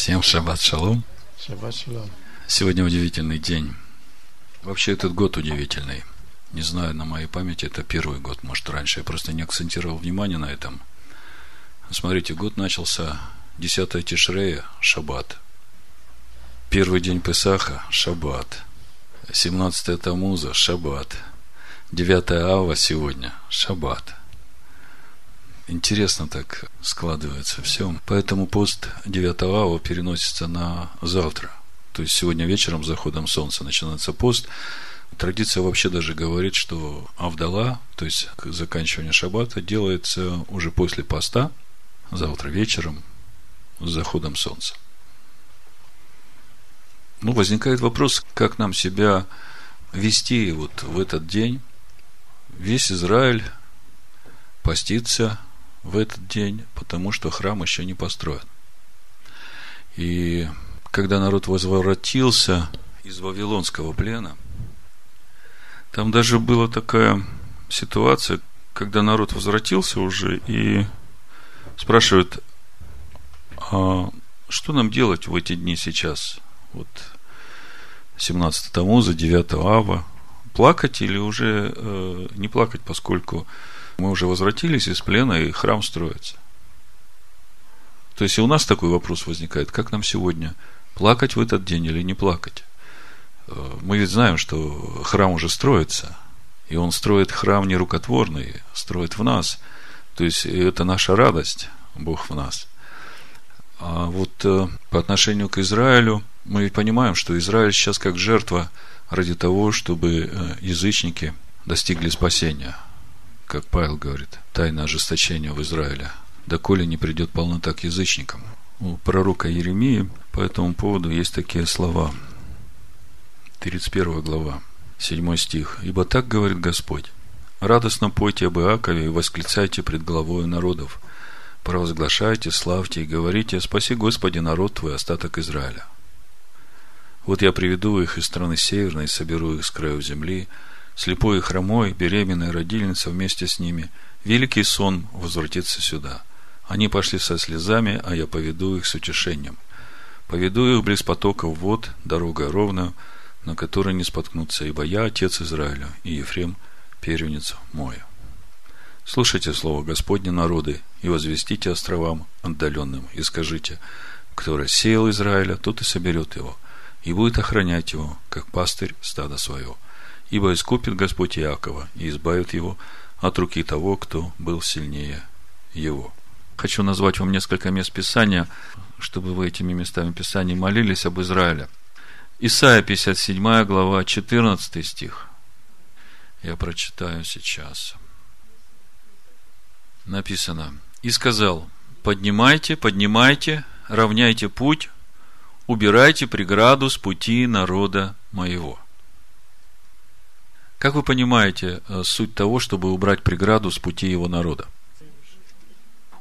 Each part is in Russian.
Всем шаббат шалом. Шаббат шалом. Сегодня удивительный день. Вообще этот год удивительный. Не знаю, на моей памяти это первый год, может раньше. Я просто не акцентировал внимание на этом. Смотрите, год начался 10 Тишрея, Шаббат. Первый день Песаха, Шаббат. 17 Тамуза, Шаббат. 9 Ава сегодня, Шаббат. Интересно так складывается все. Поэтому пост 9 ава переносится на завтра. То есть сегодня вечером с заходом солнца начинается пост. Традиция вообще даже говорит, что Авдала, то есть заканчивание шаббата, делается уже после поста, завтра вечером, с заходом солнца. Ну, возникает вопрос, как нам себя вести вот в этот день. Весь Израиль постится – в этот день, потому что храм еще не построен. И когда народ возвратился из Вавилонского плена, там даже была такая ситуация, когда народ возвратился уже и спрашивает, а что нам делать в эти дни сейчас? Вот 17 Тамуза, 9 Ава. Плакать или уже э, не плакать, поскольку мы уже возвратились из плена, и храм строится. То есть и у нас такой вопрос возникает, как нам сегодня плакать в этот день или не плакать? Э, мы ведь знаем, что храм уже строится, и он строит храм не рукотворный, строит в нас. То есть это наша радость, Бог в нас. А вот э, по отношению к Израилю, мы ведь понимаем, что Израиль сейчас как жертва ради того, чтобы э, язычники достигли спасения – как Павел говорит, тайна ожесточения в Израиле, доколе не придет полнота к язычникам. У пророка Еремии по этому поводу есть такие слова. 31 глава, 7 стих. «Ибо так говорит Господь, радостно пойте об Иакове и восклицайте пред главою народов, провозглашайте, славьте и говорите, спаси Господи народ твой, остаток Израиля. Вот я приведу их из страны северной, соберу их с краю земли, слепой и хромой, беременная родильница вместе с ними. Великий сон возвратится сюда. Они пошли со слезами, а я поведу их с утешением. Поведу их близ потоков вод, дорога ровная, на которой не споткнутся, ибо я отец Израиля, и Ефрем первенец мой. Слушайте слово Господне народы, и возвестите островам отдаленным, и скажите, кто рассеял Израиля, тот и соберет его, и будет охранять его, как пастырь стада своего ибо искупит Господь Иакова и избавит его от руки того, кто был сильнее его. Хочу назвать вам несколько мест Писания, чтобы вы этими местами Писания молились об Израиле. Исайя 57 глава 14 стих. Я прочитаю сейчас. Написано. И сказал, поднимайте, поднимайте, равняйте путь, убирайте преграду с пути народа моего. Как вы понимаете э, суть того, чтобы убрать преграду с пути его народа?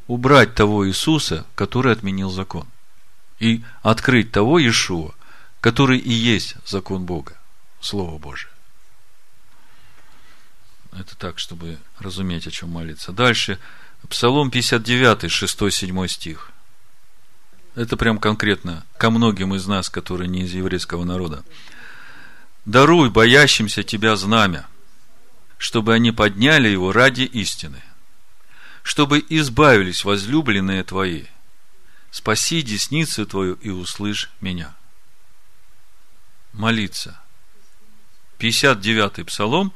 Убрать того Иисуса, который отменил закон. И открыть того Иешуа, который и есть закон Бога, Слово Божие. Это так, чтобы разуметь, о чем молиться. Дальше, Псалом 59, 6-7 стих. Это прям конкретно ко многим из нас, которые не из еврейского народа. Даруй боящимся Тебя знамя, чтобы они подняли его ради истины, чтобы избавились возлюбленные Твои. Спаси десницу Твою и услышь меня. Молиться. 59-й Псалом,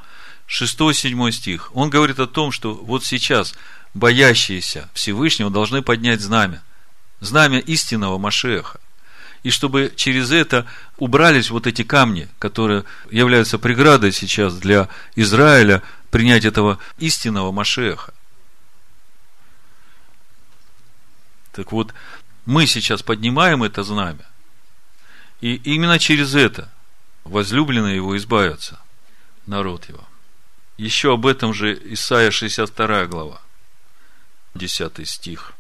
6-7 стих. Он говорит о том, что вот сейчас боящиеся Всевышнего должны поднять знамя. Знамя истинного Машеха и чтобы через это убрались вот эти камни, которые являются преградой сейчас для Израиля принять этого истинного Машеха. Так вот, мы сейчас поднимаем это знамя, и именно через это возлюбленные его избавятся, народ его. Еще об этом же Исайя 62 глава, 10 стих.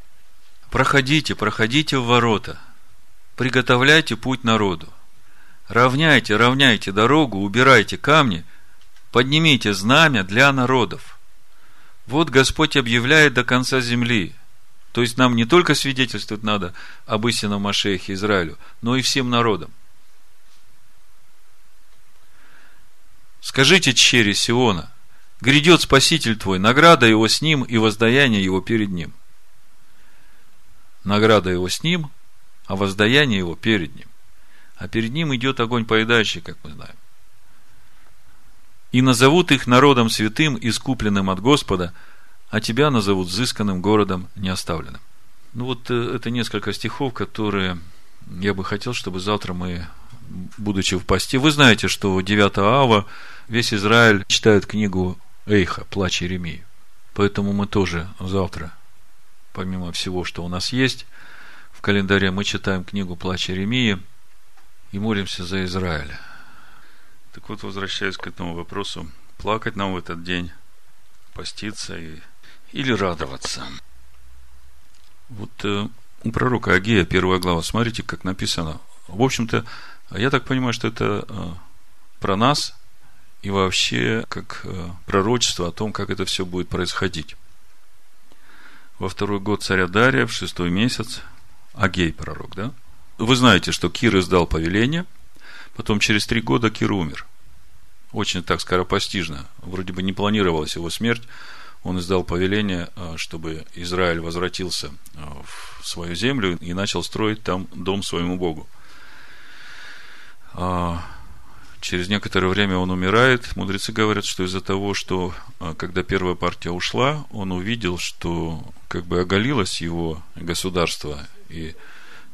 Проходите, проходите в ворота – приготовляйте путь народу. Равняйте, равняйте дорогу, убирайте камни, поднимите знамя для народов. Вот Господь объявляет до конца земли. То есть нам не только свидетельствовать надо об истинном Машехе Израилю, но и всем народам. Скажите чере Сиона, грядет Спаситель твой, награда его с ним и воздаяние его перед ним. Награда его с ним, а воздаяние его перед ним. А перед ним идет огонь поедающий, как мы знаем. И назовут их народом святым, искупленным от Господа, а тебя назовут взысканным городом неоставленным. Ну вот э, это несколько стихов, которые я бы хотел, чтобы завтра мы, будучи в посте, вы знаете, что 9 ава весь Израиль читает книгу Эйха, Плач Иеремии. Поэтому мы тоже завтра, помимо всего, что у нас есть, календаре мы читаем книгу Плач Иеремии и молимся за Израиль. Так вот, возвращаясь к этому вопросу, плакать нам в этот день, поститься и, или радоваться. Вот э, у пророка Агея, первая глава, смотрите, как написано. В общем-то, я так понимаю, что это э, про нас и вообще как э, пророчество о том, как это все будет происходить. Во второй год царя Дария, в шестой месяц, Агей пророк, да? Вы знаете, что Кир издал повеление – Потом через три года Кир умер. Очень так скоропостижно. Вроде бы не планировалась его смерть. Он издал повеление, а, чтобы Израиль возвратился а, в свою землю и начал строить там дом своему Богу. А, через некоторое время он умирает. Мудрецы говорят, что из-за того, что когда первая партия ушла, он увидел, что как бы оголилось его государство, и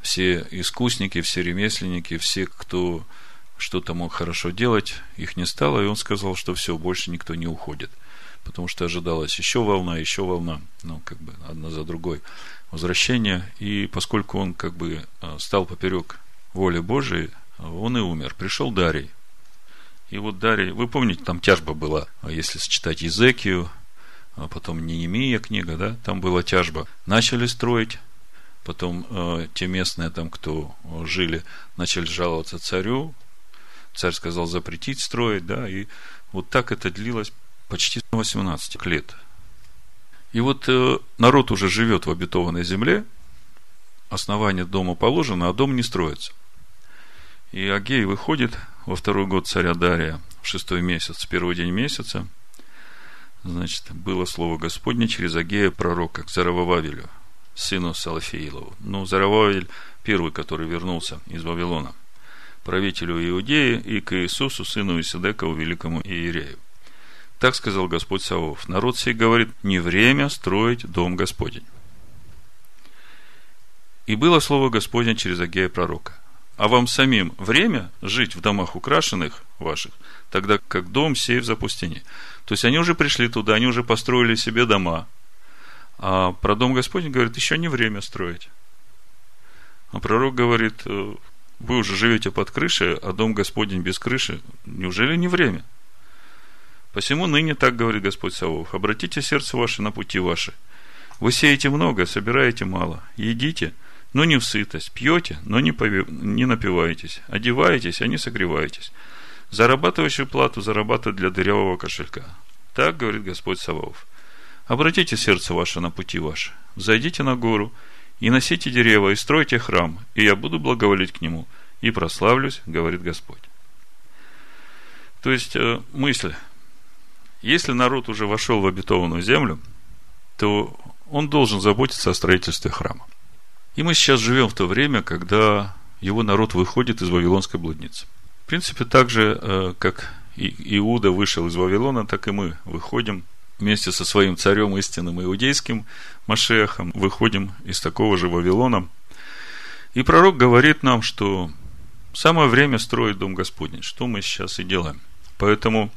все искусники, все ремесленники, все, кто что-то мог хорошо делать, их не стало, и он сказал, что все, больше никто не уходит. Потому что ожидалась еще волна, еще волна, ну, как бы одна за другой возвращение. И поскольку он как бы а, стал поперек воли Божией, он и умер. Пришел Дарий. И вот Дарий, вы помните, там тяжба была, если сочетать Езекию, а потом Неемия книга, да, там была тяжба. Начали строить, потом э, те местные там, кто жили, начали жаловаться царю, царь сказал запретить строить, да, и вот так это длилось почти 18 лет. И вот э, народ уже живет в обетованной земле, основание дома положено, а дом не строится. И Агей выходит во второй год царя Дария, в шестой месяц, первый день месяца. Значит, было слово Господне через Агея пророка к Заравававелю, сыну Салафиилову. Ну, Зарававель первый, который вернулся из Вавилона – правителю Иудеи, и к Иисусу, сыну Исидекову, великому Иерею. Так сказал Господь Савов. Народ сей говорит, не время строить дом Господень. И было слово Господне через Агея пророка. А вам самим время жить в домах украшенных ваших, тогда как дом сей в запустении. То есть они уже пришли туда, они уже построили себе дома. А про дом Господень говорит, еще не время строить. А пророк говорит, «Э, вы уже живете под крышей, а дом Господень без крыши. Неужели не время? Посему ныне так говорит Господь Савов. Обратите сердце ваше на пути ваши. Вы сеете много, собираете мало. Едите, но не в сытость. Пьете, но не, пови... не напиваетесь. Одеваетесь, а не согреваетесь. Зарабатывающую плату зарабатывать для дырявого кошелька. Так говорит Господь Савов. Обратите сердце ваше на пути ваши. Зайдите на гору – и носите дерево, и стройте храм, и я буду благоволить к нему, и прославлюсь, говорит Господь. То есть, э, мысль, если народ уже вошел в обетованную землю, то он должен заботиться о строительстве храма. И мы сейчас живем в то время, когда его народ выходит из Вавилонской блудницы. В принципе, так же, э, как Иуда вышел из Вавилона, так и мы выходим вместе со своим царем истинным иудейским Машехом, выходим из такого же Вавилона. И пророк говорит нам, что самое время строить Дом Господень, что мы сейчас и делаем. Поэтому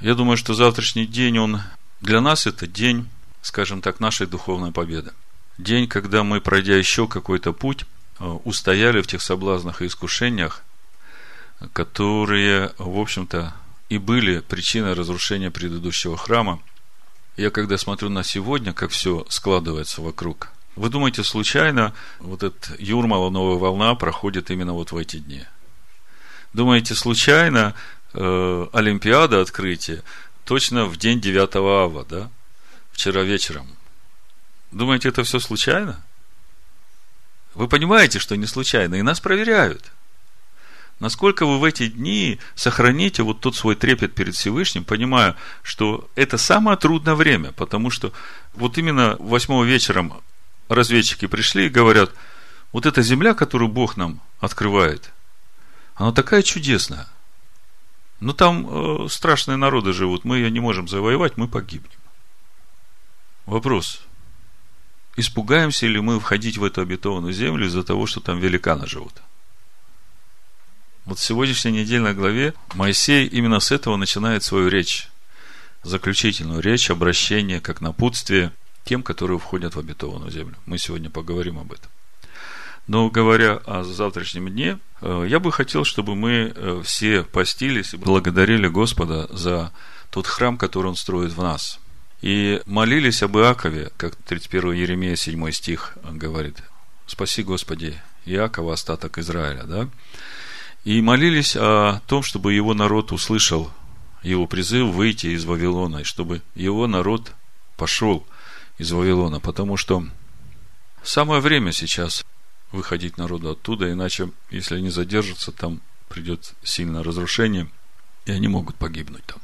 я думаю, что завтрашний день, он для нас это день, скажем так, нашей духовной победы. День, когда мы, пройдя еще какой-то путь, э, устояли в тех соблазнах и искушениях, которые, в общем-то, и были причиной разрушения предыдущего храма. Я когда смотрю на сегодня, как все складывается вокруг, вы думаете, случайно вот эта Юрмала новая волна проходит именно вот в эти дни? Думаете, случайно э, Олимпиада открытия точно в день 9 ава, да? Вчера вечером. Думаете, это все случайно? Вы понимаете, что не случайно, и нас проверяют. Насколько вы в эти дни сохраните вот тот свой трепет перед Всевышним, понимая, что это самое трудное время, потому что вот именно восьмого вечером разведчики пришли и говорят, вот эта земля, которую Бог нам открывает, она такая чудесная. Но там э, страшные народы живут, мы ее не можем завоевать, мы погибнем. Вопрос. Испугаемся ли мы входить в эту обетованную землю из-за того, что там великаны живут? Вот в сегодняшней недельной главе Моисей именно с этого начинает свою речь. Заключительную речь, обращение, как напутствие тем, которые входят в обетованную землю. Мы сегодня поговорим об этом. Но говоря о завтрашнем дне, э, я бы хотел, чтобы мы э, все постились и благодарили Господа за тот храм, который Он строит в нас. И молились об Иакове, как 31 Еремея 7 стих говорит. Спаси, Господи, Иакова, остаток Израиля, да? И молились о том, чтобы его народ услышал его призыв выйти из Вавилона, и чтобы его народ пошел из Вавилона, потому что самое время сейчас выходить народу оттуда, иначе, если они задержатся, там придет сильное разрушение, и они могут погибнуть там.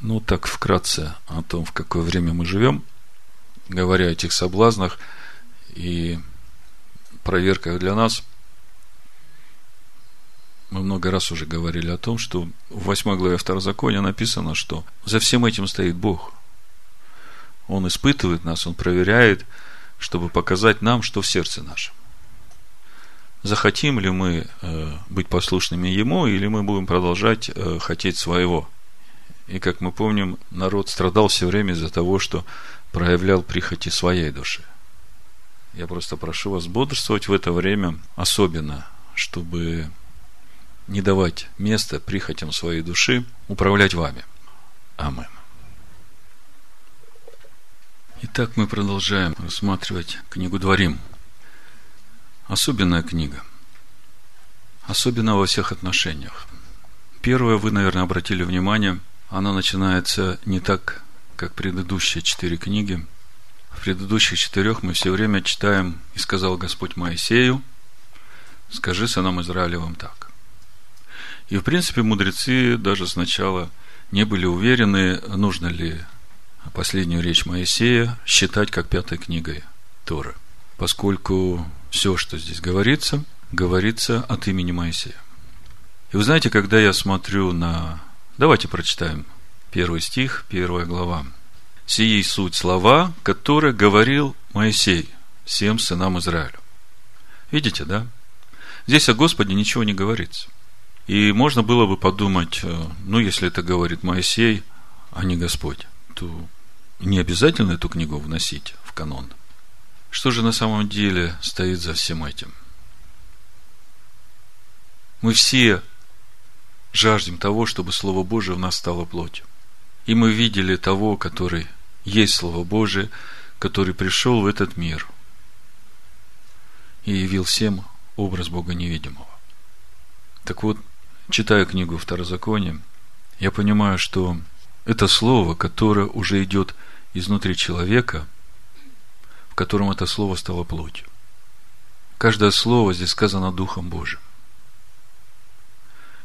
Ну, так вкратце о том, в какое время мы живем, говоря о этих соблазнах и проверках для нас, мы много раз уже говорили о том, что в 8 главе Второзакония написано, что за всем этим стоит Бог. Он испытывает нас, Он проверяет – чтобы показать нам, что в сердце нашем. Захотим ли мы э, быть послушными Ему, или мы будем продолжать э, хотеть своего. И, как мы помним, народ страдал все время из-за того, что проявлял прихоти своей души. Я просто прошу вас бодрствовать в это время особенно, чтобы не давать места прихотям своей души управлять вами. Аминь. Итак, мы продолжаем рассматривать книгу Дворим. Особенная книга. Особенно во всех отношениях. Первое, вы, наверное, обратили внимание, она начинается не так, как предыдущие четыре книги. В предыдущих четырех мы все время читаем «И сказал Господь Моисею, скажи сынам Израилевым так». И, в принципе, мудрецы даже сначала не были уверены, нужно ли последнюю речь Моисея считать как пятой книгой Торы, поскольку все, что здесь говорится, говорится от имени Моисея. И вы знаете, когда я смотрю на... Давайте прочитаем первый стих, первая глава. «Сии суть слова, которые говорил Моисей всем сынам Израиля». Видите, да? Здесь о Господе ничего не говорится. И можно было бы подумать, э, ну, если это говорит Моисей, а не Господь, то не обязательно эту книгу вносить в канон. Что же на самом деле стоит за всем этим? Мы все жаждем того, чтобы Слово Божие в нас стало плотью. И мы видели того, который есть Слово Божие, который пришел в этот мир и явил всем образ Бога невидимого. Так вот, читая книгу Второзакония, я понимаю, что это слово, которое уже идет изнутри человека, в котором это слово стало плотью. Каждое слово здесь сказано Духом Божьим.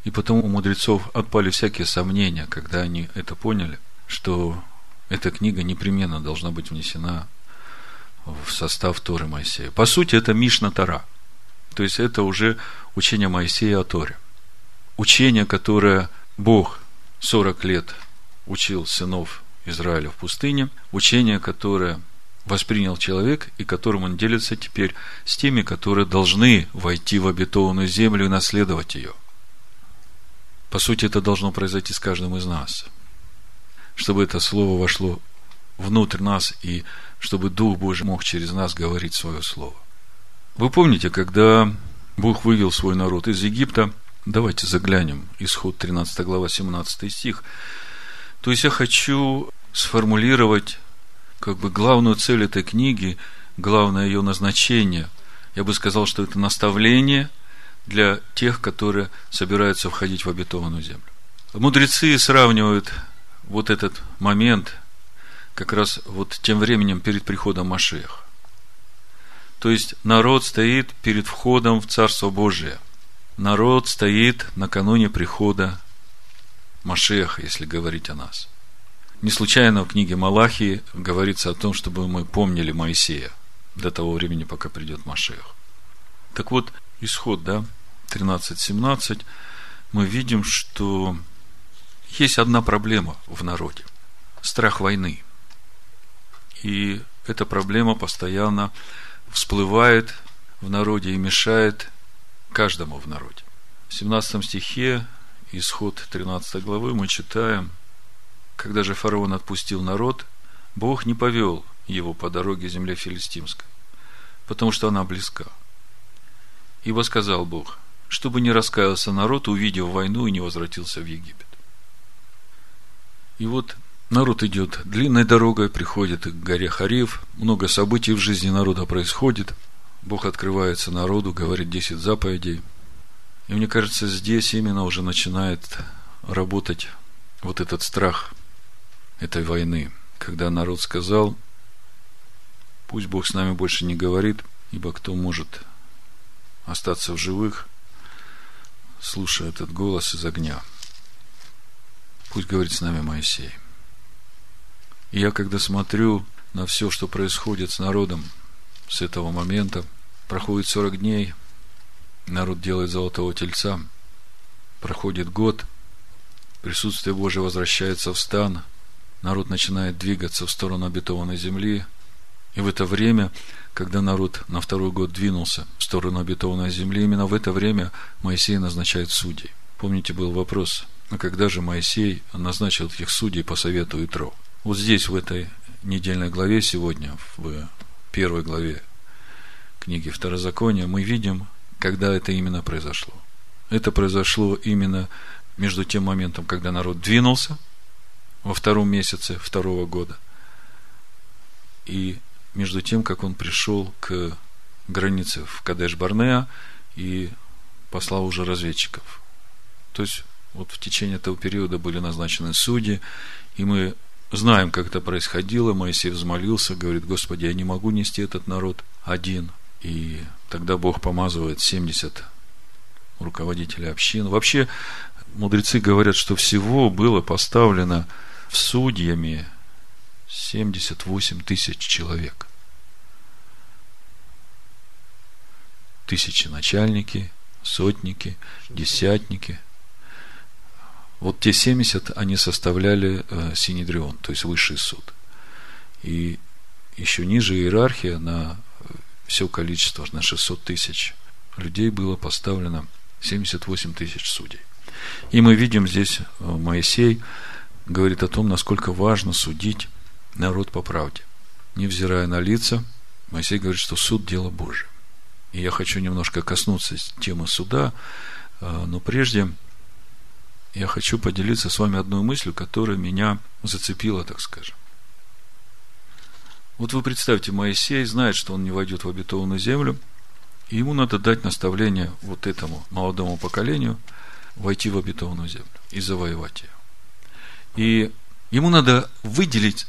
И потому у мудрецов отпали всякие сомнения, когда они это поняли, что эта книга непременно должна быть внесена в состав Торы Моисея. По сути, это Мишна Тора. То есть, это уже учение Моисея о Торе. Учение, которое Бог 40 лет учил сынов Израиля в пустыне, учение, которое воспринял человек и которым он делится теперь с теми, которые должны войти в обетованную землю и наследовать ее. По сути, это должно произойти с каждым из нас. Чтобы это слово вошло внутрь нас и чтобы Дух Божий мог через нас говорить свое слово. Вы помните, когда Бог вывел свой народ из Египта, давайте заглянем, исход 13 глава 17 стих, то есть я хочу сформулировать как бы главную цель этой книги, главное ее назначение. Я бы сказал, что это наставление для тех, которые собираются входить в обетованную землю. Мудрецы сравнивают вот этот момент, как раз вот тем временем перед приходом Машех. То есть народ стоит перед входом в Царство Божие. Народ стоит накануне прихода Машеха, если говорить о нас. Не случайно в книге Малахии говорится о том, чтобы мы помнили Моисея до того времени, пока придет Машех. Так вот, исход, да, 13-17, мы видим, что есть одна проблема в народе. Страх войны. И эта проблема постоянно всплывает в народе и мешает каждому в народе. В 17 стихе, исход 13 главы, мы читаем, когда же фараон отпустил народ, Бог не повел его по дороге земле филистимской, потому что она близка. Ибо сказал Бог, чтобы не раскаялся народ, увидев войну и не возвратился в Египет. И вот народ идет длинной дорогой, приходит к горе Хариф, много событий в жизни народа происходит, Бог открывается народу, говорит 10 заповедей. И мне кажется, здесь именно уже начинает работать вот этот страх этой войны, когда народ сказал, пусть Бог с нами больше не говорит, ибо кто может остаться в живых, слушая этот голос из огня. Пусть говорит с нами Моисей. И я, когда смотрю на все, что происходит с народом с этого момента, проходит 40 дней, народ делает золотого тельца, проходит год, присутствие Божие возвращается в стан, народ начинает двигаться в сторону обетованной земли, и в это время когда народ на второй год двинулся в сторону обетованной земли, именно в это время Моисей назначает судей. Помните, был вопрос, а когда же Моисей назначил этих судей по совету Итро? Вот здесь, в этой недельной главе сегодня, в первой главе книги Второзакония, мы видим, когда это именно произошло. Это произошло именно между тем моментом, когда народ двинулся во втором месяце второго года, и между тем, как он пришел к границе в Кадеш-Барнеа и послал уже разведчиков. То есть, вот в течение этого периода были назначены судьи, и мы знаем, как это происходило. Моисей взмолился, говорит, Господи, я не могу нести этот народ один. И тогда Бог помазывает 70 руководителей общин. Вообще, мудрецы говорят, что всего было поставлено в судьями 78 тысяч человек. Тысячи начальники, сотники, десятники. Вот те 70, они составляли э, Синедрион, то есть высший суд. И еще ниже иерархия на все количество, на 600 тысяч людей было поставлено 78 тысяч судей. И мы видим здесь э, Моисей говорит о том, насколько важно судить народ по правде. Невзирая на лица, Моисей говорит, что суд – дело Божие. И я хочу немножко коснуться темы суда, но прежде я хочу поделиться с вами одной мыслью, которая меня зацепила, так скажем. Вот вы представьте, Моисей знает, что он не войдет в обетованную землю, и ему надо дать наставление вот этому молодому поколению войти в обетованную землю и завоевать ее. И ему надо выделить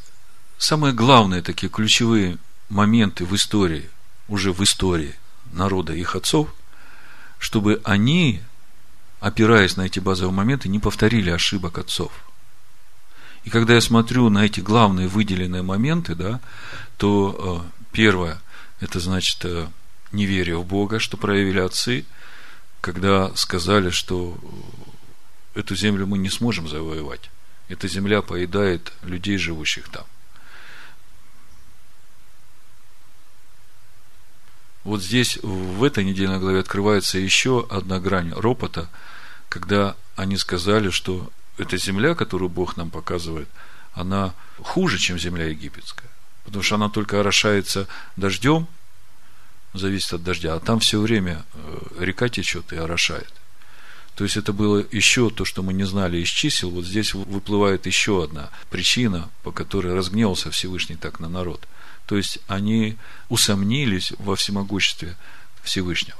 самые главные такие ключевые моменты в истории, уже в истории народа их отцов, чтобы они, опираясь на эти базовые моменты, не повторили ошибок отцов. И когда я смотрю на эти главные выделенные моменты, да, то э, первое, это значит э, неверие в Бога, что проявили отцы, когда сказали, что эту землю мы не сможем завоевать. Эта земля поедает людей, живущих там. Вот здесь, в этой недельной главе, открывается еще одна грань ропота, когда они сказали, что эта земля, которую Бог нам показывает, она хуже, чем земля египетская. Потому что она только орошается дождем, зависит от дождя, а там все время э, река течет и орошает. То есть это было еще то, что мы не знали из чисел. Вот здесь выплывает еще одна причина, по которой разгневался Всевышний так на народ – то есть они усомнились во всемогуществе Всевышнего.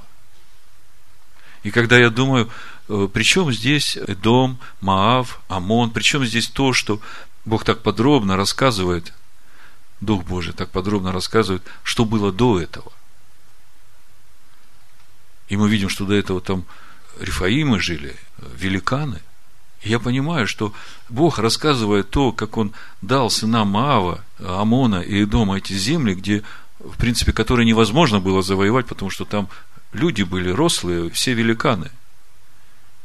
И когда я думаю, э, при чем здесь Дом, Маав, Амон, при чем здесь то, что Бог так подробно рассказывает Дух Божий так подробно рассказывает, что было до этого. И мы видим, что до этого там Рифаимы жили, великаны. Я понимаю, что Бог, рассказывая то, как Он дал сынам Маава, Амона и Эдома эти земли, где, в принципе, которые невозможно было завоевать, потому что там люди были рослые, все великаны.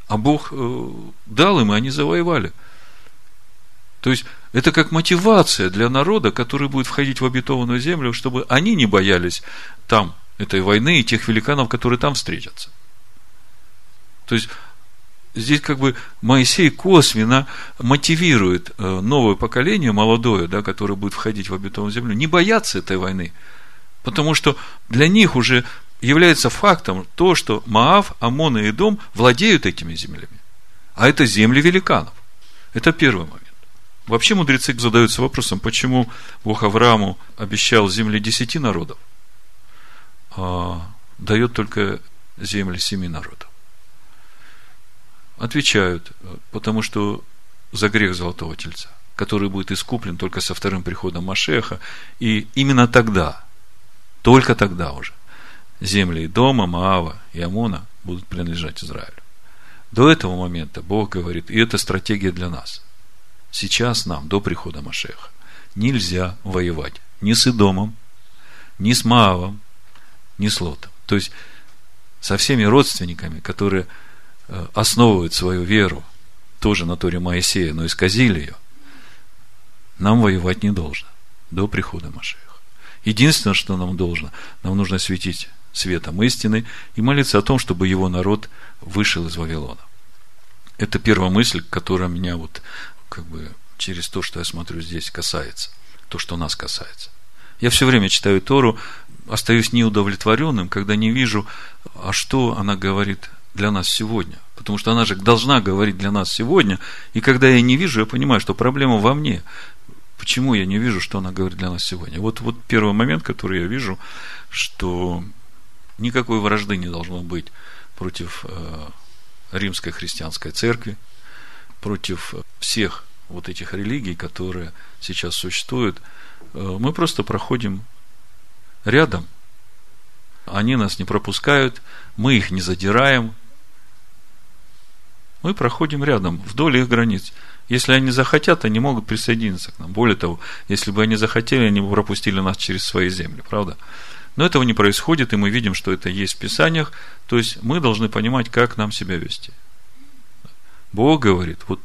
А Бог э, дал им, и они завоевали. То есть, это как мотивация для народа, который будет входить в обетованную землю, чтобы они не боялись там этой войны и тех великанов, которые там встретятся. То есть, здесь как бы Моисей косвенно мотивирует э, новое поколение, молодое, да, которое будет входить в обетованную землю, не бояться этой войны. Потому что для них уже является фактом то, что Маав, Амон и Идом владеют этими землями. А это земли великанов. Это первый момент. Вообще мудрецы задаются вопросом, почему Бог Аврааму обещал земли десяти народов, а дает только земли семи народов. Отвечают, потому что за грех Золотого Тельца, который будет искуплен только со вторым приходом Машеха, и именно тогда, только тогда уже, земли Дома, Маава и Амона будут принадлежать Израилю. До этого момента Бог говорит, и это стратегия для нас. Сейчас нам, до прихода Машеха, нельзя воевать ни с Идомом, ни с Маавом, ни с Лотом. То есть, со всеми родственниками, которые основывают свою веру тоже на Торе Моисея, но исказили ее, нам воевать не должно до прихода Машеха. Единственное, что нам должно, нам нужно светить светом истины и молиться о том, чтобы его народ вышел из Вавилона. Это первая мысль, которая меня вот как бы через то, что я смотрю здесь, касается. То, что нас касается. Я все время читаю Тору, остаюсь неудовлетворенным, когда не вижу, а что она говорит для нас сегодня. Потому что она же должна говорить для нас сегодня. И когда я не вижу, я понимаю, что проблема во мне. Почему я не вижу, что она говорит для нас сегодня? Вот, вот первый момент, который я вижу, что Никакой вражды не должно быть против э, римской христианской церкви, против всех вот этих религий, которые сейчас существуют. Э, мы просто проходим рядом. Они нас не пропускают, мы их не задираем. Мы проходим рядом, вдоль их границ. Если они захотят, они могут присоединиться к нам. Более того, если бы они захотели, они бы пропустили нас через свои земли, правда? Но этого не происходит, и мы видим, что это есть в Писаниях. То есть мы должны понимать, как нам себя вести. Бог говорит, вот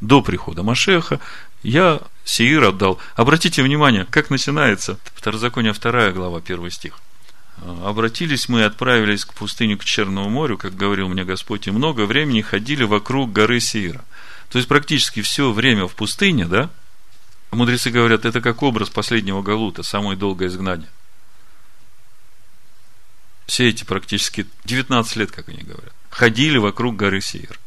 до прихода Машеха я Сеир отдал. Обратите внимание, как начинается Второзаконие 2 глава, 1 стих. Обратились мы и отправились к пустыне, к Черному морю, как говорил мне Господь, и много времени ходили вокруг горы Сеира. То есть, практически все время в пустыне, да? Мудрецы говорят, это как образ последнего Галута, самое долгое изгнание все эти практически 19 лет, как они говорят, ходили вокруг горы Сеир.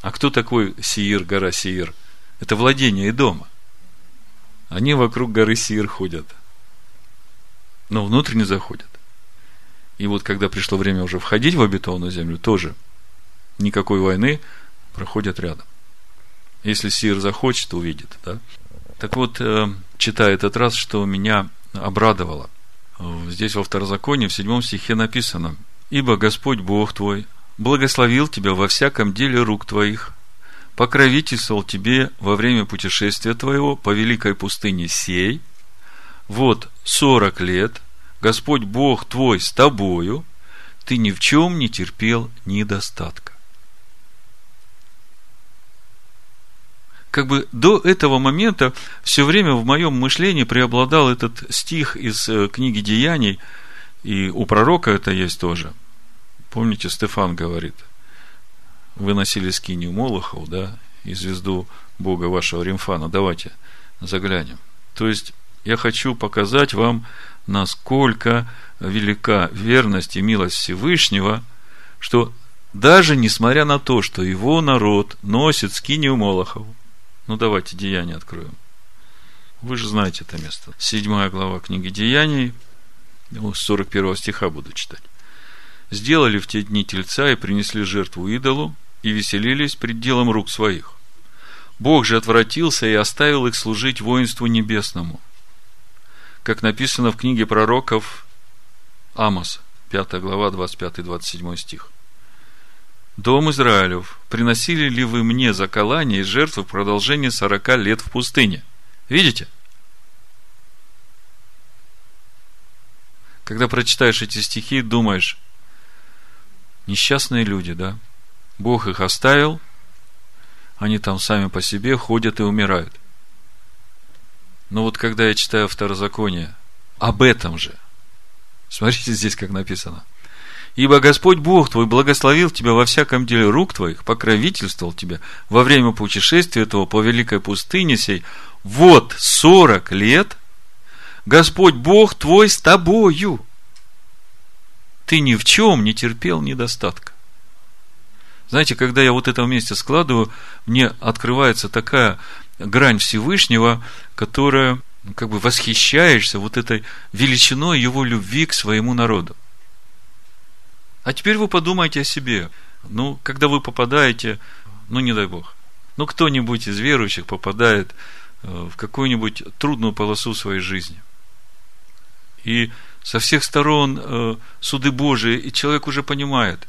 А кто такой Сеир, гора Сеир? Это владение и дома. Они вокруг горы Сеир ходят, но внутрь не заходят. И вот когда пришло время уже входить в обетованную землю, тоже никакой войны проходят рядом. Если Сир захочет, увидит. Да? Так вот, э, читая этот раз, что меня обрадовало – Здесь во второзаконии, в седьмом стихе написано, «Ибо Господь Бог твой благословил тебя во всяком деле рук твоих, покровительствовал тебе во время путешествия твоего по великой пустыне сей, вот сорок лет Господь Бог твой с тобою, ты ни в чем не терпел недостатка. как бы до этого момента все время в моем мышлении преобладал этот стих из э, книги Деяний, и у пророка это есть тоже. Помните, Стефан говорит, вы носили скинию Молохов, да, и звезду Бога вашего Римфана. Давайте заглянем. То есть, я хочу показать вам, насколько велика верность и милость Всевышнего, что даже несмотря на то, что его народ носит скинию Молохову, ну, давайте Деяния откроем. Вы же знаете это место. Седьмая глава книги Деяний, с 41 стиха буду читать. «Сделали в те дни тельца и принесли жертву идолу, и веселились пред делом рук своих. Бог же отвратился и оставил их служить воинству небесному. Как написано в книге пророков Амос, 5 глава, 25-27 стих. Дом Израилев, приносили ли вы мне заколание и жертвы в продолжении сорока лет в пустыне? Видите? Когда прочитаешь эти стихи, думаешь, несчастные люди, да? Бог их оставил, они там сами по себе ходят и умирают. Но вот когда я читаю второзаконие, об этом же, смотрите здесь, как написано – Ибо Господь Бог твой благословил тебя во всяком деле рук твоих, покровительствовал тебя во время путешествия этого по великой пустыне сей. Вот сорок лет Господь Бог твой с тобою. Ты ни в чем не терпел недостатка. Знаете, когда я вот это вместе складываю, мне открывается такая грань Всевышнего, которая ну, как бы восхищаешься вот этой величиной его любви к своему народу. А теперь вы подумайте о себе. Ну, когда вы попадаете, ну, не дай Бог, ну, кто-нибудь из верующих попадает э, в какую-нибудь трудную полосу своей жизни. И со всех сторон э, суды Божии, и человек уже понимает,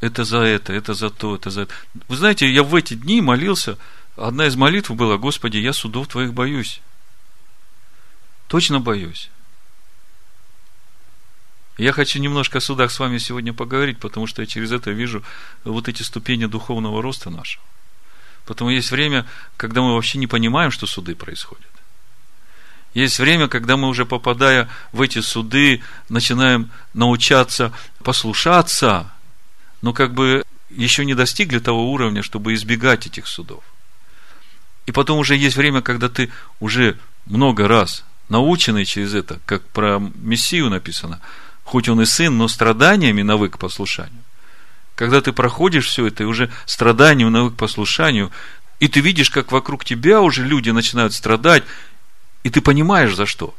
это за это, это за то, это за это. Вы знаете, я в эти дни молился, одна из молитв была, Господи, я судов Твоих боюсь. Точно боюсь. Я хочу немножко о судах с вами сегодня поговорить, потому что я через это вижу вот эти ступени духовного роста нашего. Потому есть время, когда мы вообще не понимаем, что суды происходят. Есть время, когда мы уже попадая в эти суды, начинаем научаться послушаться, но как бы еще не достигли того уровня, чтобы избегать этих судов. И потом уже есть время, когда ты уже много раз наученный через это, как про Мессию написано – хоть он и сын, но страданиями навык к послушанию. Когда ты проходишь все это, и уже страданием навык к послушанию, и ты видишь, как вокруг тебя уже люди начинают страдать, и ты понимаешь, за что.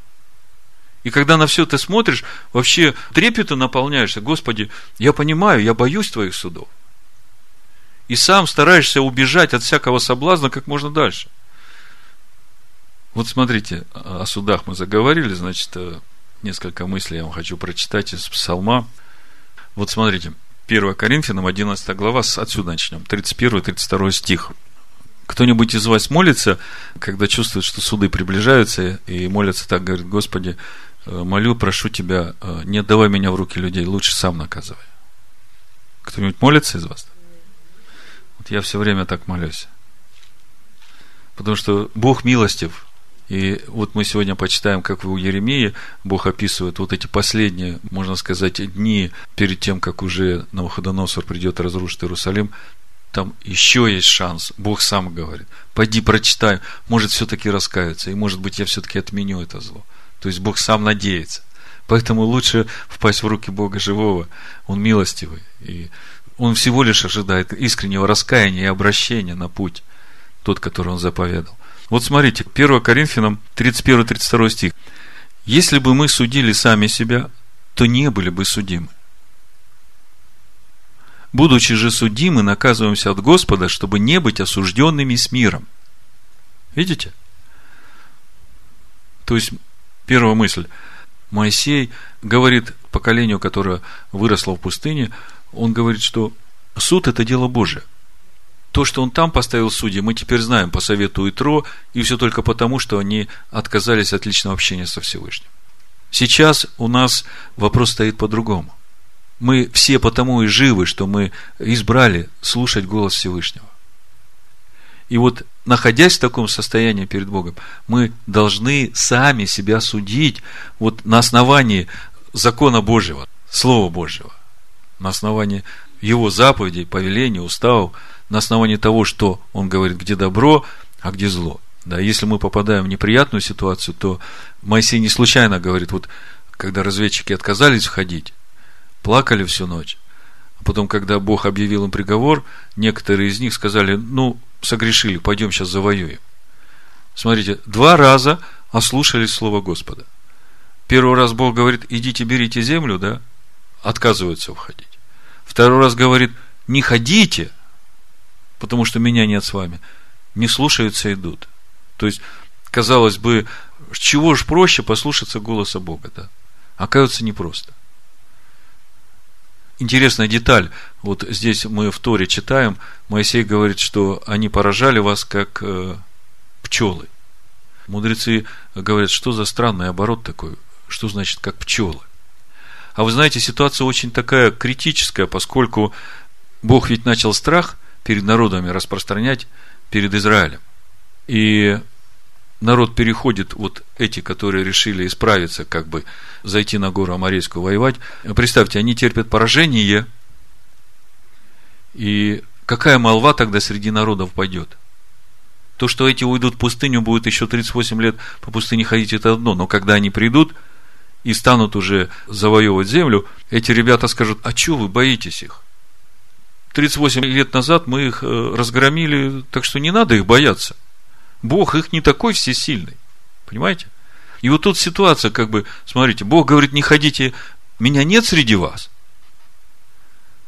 И когда на все ты смотришь, вообще трепетом наполняешься. Господи, я понимаю, я боюсь Твоих судов. И сам стараешься убежать от всякого соблазна как можно дальше. Вот смотрите, о судах мы заговорили, значит, э, несколько мыслей я вам хочу прочитать из Псалма. Вот смотрите, 1 Коринфянам, 11 глава, отсюда начнем, 31-32 стих. Кто-нибудь из вас молится, когда чувствует, что суды приближаются, и молится так, говорит, Господи, э, молю, прошу Тебя, э, не отдавай меня в руки людей, лучше сам наказывай. Кто-нибудь молится из вас? Вот я все время так молюсь. Потому что Бог милостив, и вот мы сегодня почитаем, как у Еремии Бог описывает вот эти последние, можно сказать, дни перед тем, как уже Навуходоносор придет разрушить Иерусалим. Там еще есть шанс. Бог сам говорит. Пойди прочитай. Может, все-таки раскаяться. И может быть, я все-таки отменю это зло. То есть, Бог сам надеется. Поэтому лучше впасть в руки Бога живого. Он милостивый. И он всего лишь ожидает искреннего раскаяния и обращения на путь, тот, который он заповедал. Вот смотрите, 1 Коринфянам 31-32 стих. Если бы мы судили сами себя, то не были бы судимы. Будучи же судимы, наказываемся от Господа, чтобы не быть осужденными с миром. Видите? То есть, первая мысль. Моисей говорит поколению, которое выросло в пустыне, он говорит, что суд – это дело Божие – то, что он там поставил судьи, мы теперь знаем по совету Итро, и все только потому, что они отказались от личного общения со Всевышним. Сейчас у нас вопрос стоит по-другому. Мы все потому и живы, что мы избрали слушать голос Всевышнего. И вот, находясь в таком состоянии перед Богом, мы должны сами себя судить вот на основании закона Божьего, Слова Божьего, на основании Его заповедей, повелений, уставов – на основании того, что он говорит, где добро, а где зло. Да, если мы попадаем в неприятную ситуацию, то Моисей не случайно говорит, вот когда разведчики отказались входить, плакали всю ночь, а потом, когда Бог объявил им приговор, некоторые из них сказали, ну, согрешили, пойдем сейчас завоюем. Смотрите, два раза ослушались слова Господа. Первый раз Бог говорит, идите, берите землю, да, отказываются входить. Второй раз говорит, не ходите – потому что меня нет с вами. не слушаются, идут. То есть, казалось бы, чего ж проще послушаться голоса Бога, да? Оказывается, непросто. Интересная деталь. Вот здесь мы в Торе читаем, Моисей говорит, что они поражали вас, как э, пчелы. Мудрецы говорят, что за странный оборот такой, что значит, как пчелы. А вы знаете, ситуация очень такая критическая, поскольку Бог ведь начал страх перед народами распространять перед Израилем. И народ переходит, вот эти, которые решили исправиться, как бы зайти на гору Амарейскую воевать. Представьте, они терпят поражение, и какая молва тогда среди народов пойдет? То, что эти уйдут в пустыню, будет еще 38 лет по пустыне ходить, это одно. Но когда они придут и станут уже завоевывать землю, эти ребята скажут, а что вы боитесь их? 38 лет назад мы их э, разгромили, так что не надо их бояться. Бог их не такой всесильный. Понимаете? И вот тут ситуация, как бы, смотрите, Бог говорит, не ходите, меня нет среди вас.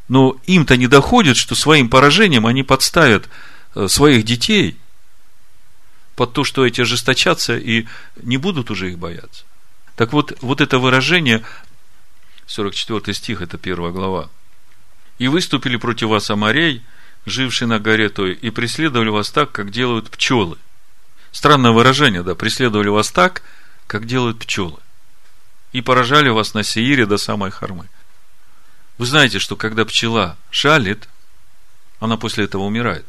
Но им-то не доходит, что своим поражением они подставят э, своих детей под то, что эти ожесточатся и не будут уже их бояться. Так вот, вот это выражение, 44 стих, это первая глава. «И выступили против вас амарей, жившие на горе той, и преследовали вас так, как делают пчелы». Странное выражение, да, преследовали вас так, как делают пчелы. И поражали вас на Сеире до самой Хармы. Вы знаете, что когда пчела шалит, она после этого умирает.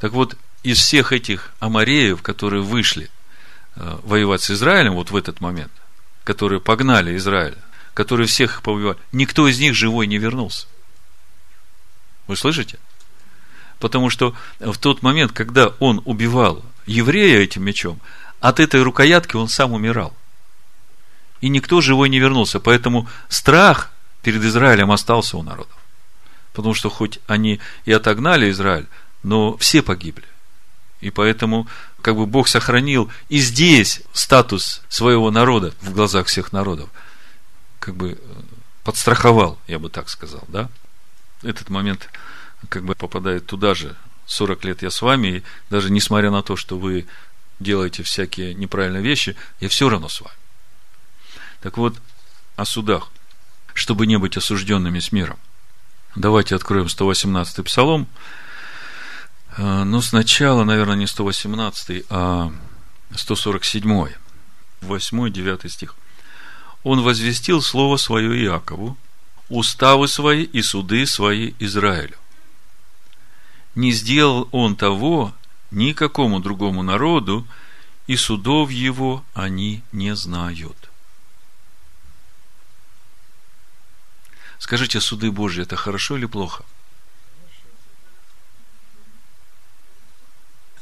Так вот, из всех этих амареев, которые вышли воевать с Израилем вот в этот момент, которые погнали Израиль, которые всех их повоевали, никто из них живой не вернулся. Вы слышите? Потому что в тот момент, когда он убивал еврея этим мечом, от этой рукоятки он сам умирал. И никто живой не вернулся. Поэтому страх перед Израилем остался у народов. Потому что хоть они и отогнали Израиль, но все погибли. И поэтому как бы Бог сохранил и здесь статус своего народа в глазах всех народов. Как бы э, подстраховал, я бы так сказал, да? Этот момент как бы попадает туда же, 40 лет я с вами, и даже несмотря на то, что вы делаете всякие неправильные вещи, я все равно с вами. Так вот, о судах, чтобы не быть осужденными с миром. Давайте откроем 118-й псалом. Э, но сначала, наверное, не 118, а 147, 8-9 стих. Он возвестил слово свое Иакову, уставы свои и суды свои Израилю не сделал он того никакому другому народу, и судов его они не знают. Скажите, суды Божьи это хорошо или плохо?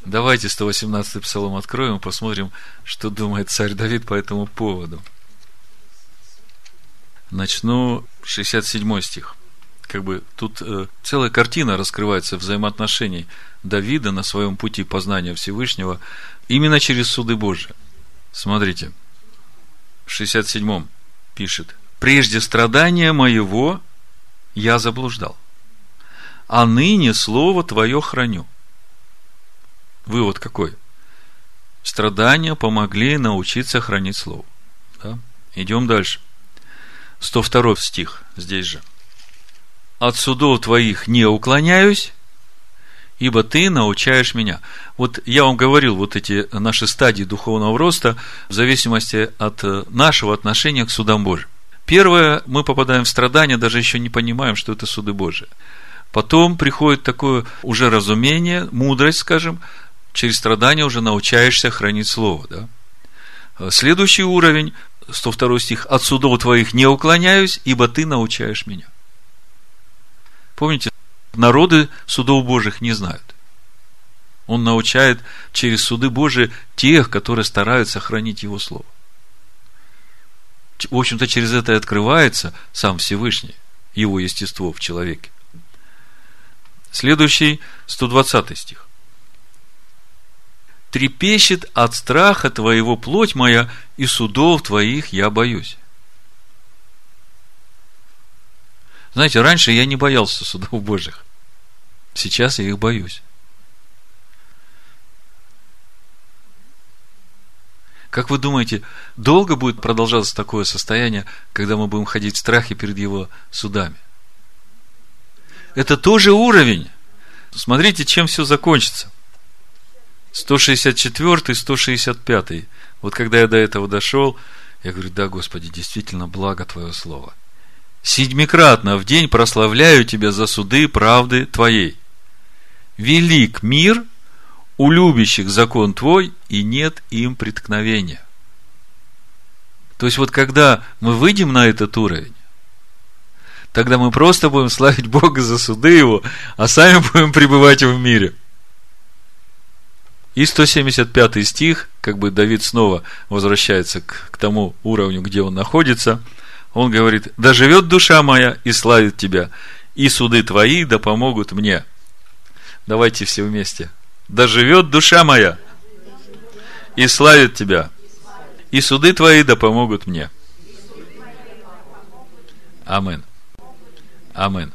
Давайте 118-й псалом откроем и посмотрим, что думает царь Давид по этому поводу. Начну 67 стих как бы тут э, целая картина раскрывается взаимоотношений Давида на своем пути познания Всевышнего именно через суды Божьи. Смотрите, в 67-м пишет, «Прежде страдания моего я заблуждал, а ныне слово твое храню». Вывод какой? Страдания помогли научиться хранить слово. Да? Идем дальше. 102 стих здесь же от судов твоих не уклоняюсь, ибо ты научаешь меня. Вот я вам говорил, вот эти наши стадии духовного роста в зависимости от э, нашего отношения к судам Божьим. Первое, мы попадаем в страдания, даже еще не понимаем, что это суды Божьи. Потом приходит такое уже разумение, мудрость, скажем, через страдания уже научаешься хранить Слово. Да? Следующий уровень, 102 стих, «От судов твоих не уклоняюсь, ибо ты научаешь меня». Помните, народы судов Божьих не знают. Он научает через суды Божии тех, которые стараются хранить Его Слово. В общем-то, через это и открывается сам Всевышний, Его естество в человеке. Следующий, 120 стих трепещет от страха твоего плоть моя, и судов твоих я боюсь. Знаете, раньше я не боялся судов Божьих. Сейчас я их боюсь. Как вы думаете, долго будет продолжаться такое состояние, когда мы будем ходить в страхе перед его судами? Это тоже уровень. Смотрите, чем все закончится – 164, 165. Вот когда я до этого дошел, я говорю, да, Господи, действительно, благо Твое Слово. Седьмикратно в день прославляю Тебя за суды правды Твоей. Велик мир у любящих закон Твой, и нет им преткновения. То есть, вот когда мы выйдем на этот уровень, тогда мы просто будем славить Бога за суды Его, а сами будем пребывать в мире. И 175 стих, как бы Давид снова возвращается к, к тому уровню, где он находится. Он говорит, да живет душа моя и славит тебя, и суды твои да помогут мне. Давайте все вместе. Да живет душа моя и славит тебя, и суды твои да помогут мне. Амин. Амин.